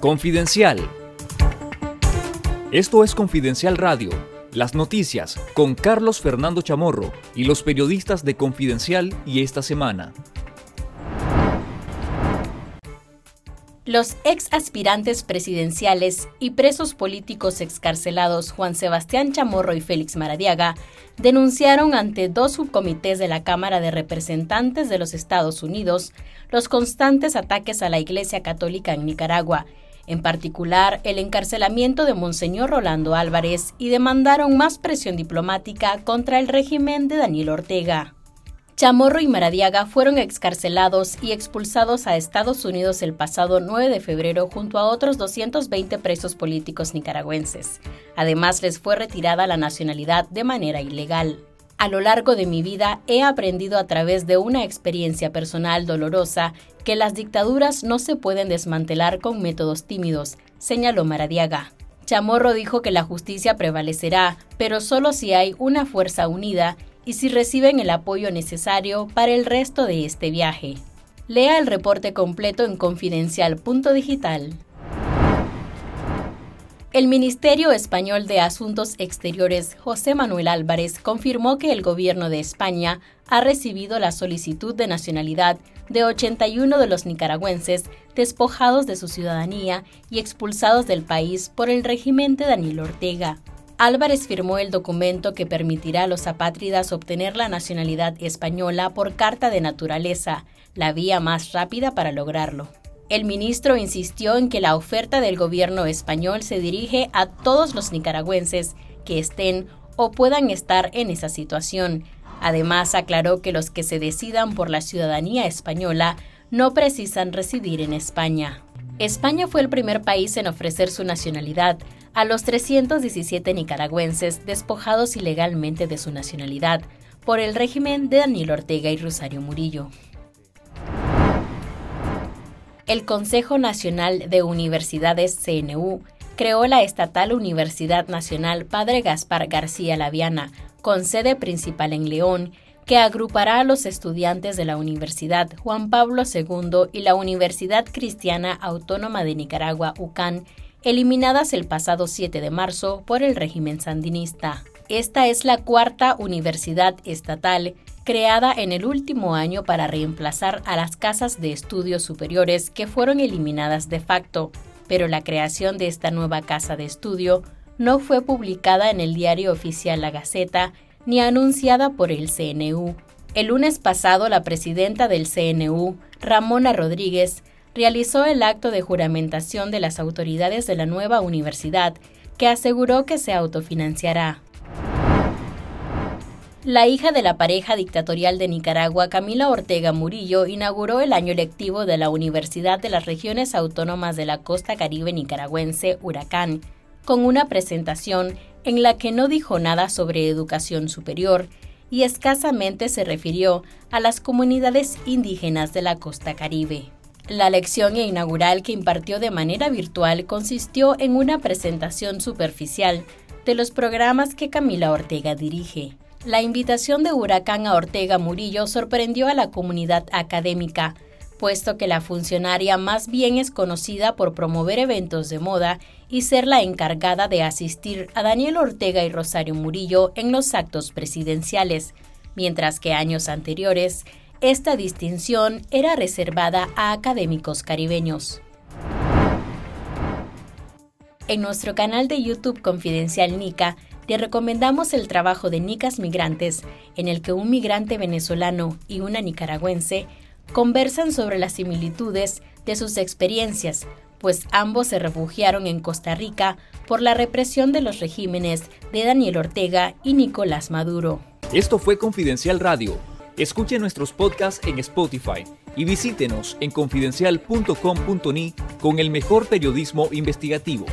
Confidencial. Esto es Confidencial Radio, las noticias con Carlos Fernando Chamorro y los periodistas de Confidencial y esta semana. Los ex aspirantes presidenciales y presos políticos excarcelados Juan Sebastián Chamorro y Félix Maradiaga denunciaron ante dos subcomités de la Cámara de Representantes de los Estados Unidos los constantes ataques a la Iglesia Católica en Nicaragua, en particular el encarcelamiento de Monseñor Rolando Álvarez, y demandaron más presión diplomática contra el régimen de Daniel Ortega. Chamorro y Maradiaga fueron excarcelados y expulsados a Estados Unidos el pasado 9 de febrero junto a otros 220 presos políticos nicaragüenses. Además, les fue retirada la nacionalidad de manera ilegal. A lo largo de mi vida he aprendido a través de una experiencia personal dolorosa que las dictaduras no se pueden desmantelar con métodos tímidos, señaló Maradiaga. Chamorro dijo que la justicia prevalecerá, pero solo si hay una fuerza unida y si reciben el apoyo necesario para el resto de este viaje. Lea el reporte completo en confidencial.digital. El Ministerio Español de Asuntos Exteriores, José Manuel Álvarez, confirmó que el gobierno de España ha recibido la solicitud de nacionalidad de 81 de los nicaragüenses despojados de su ciudadanía y expulsados del país por el régimen de Daniel Ortega. Álvarez firmó el documento que permitirá a los apátridas obtener la nacionalidad española por carta de naturaleza, la vía más rápida para lograrlo. El ministro insistió en que la oferta del gobierno español se dirige a todos los nicaragüenses que estén o puedan estar en esa situación. Además, aclaró que los que se decidan por la ciudadanía española no precisan residir en España. España fue el primer país en ofrecer su nacionalidad, a los 317 nicaragüenses despojados ilegalmente de su nacionalidad por el régimen de Daniel Ortega y Rosario Murillo. El Consejo Nacional de Universidades CNU creó la Estatal Universidad Nacional Padre Gaspar García Laviana, con sede principal en León, que agrupará a los estudiantes de la Universidad Juan Pablo II y la Universidad Cristiana Autónoma de Nicaragua, UCAN, eliminadas el pasado 7 de marzo por el régimen sandinista. Esta es la cuarta universidad estatal creada en el último año para reemplazar a las casas de estudios superiores que fueron eliminadas de facto, pero la creación de esta nueva casa de estudio no fue publicada en el diario oficial La Gaceta ni anunciada por el CNU. El lunes pasado, la presidenta del CNU, Ramona Rodríguez, realizó el acto de juramentación de las autoridades de la nueva universidad, que aseguró que se autofinanciará. La hija de la pareja dictatorial de Nicaragua, Camila Ortega Murillo, inauguró el año lectivo de la Universidad de las Regiones Autónomas de la Costa Caribe Nicaragüense, Huracán, con una presentación en la que no dijo nada sobre educación superior y escasamente se refirió a las comunidades indígenas de la costa caribe. La lección inaugural que impartió de manera virtual consistió en una presentación superficial de los programas que Camila Ortega dirige. La invitación de Huracán a Ortega Murillo sorprendió a la comunidad académica, puesto que la funcionaria más bien es conocida por promover eventos de moda y ser la encargada de asistir a Daniel Ortega y Rosario Murillo en los actos presidenciales, mientras que años anteriores esta distinción era reservada a académicos caribeños. En nuestro canal de YouTube Confidencial Nica, te recomendamos el trabajo de Nicas Migrantes, en el que un migrante venezolano y una nicaragüense conversan sobre las similitudes de sus experiencias, pues ambos se refugiaron en Costa Rica por la represión de los regímenes de Daniel Ortega y Nicolás Maduro. Esto fue Confidencial Radio Escuche nuestros podcasts en Spotify y visítenos en confidencial.com.ni con el mejor periodismo investigativo.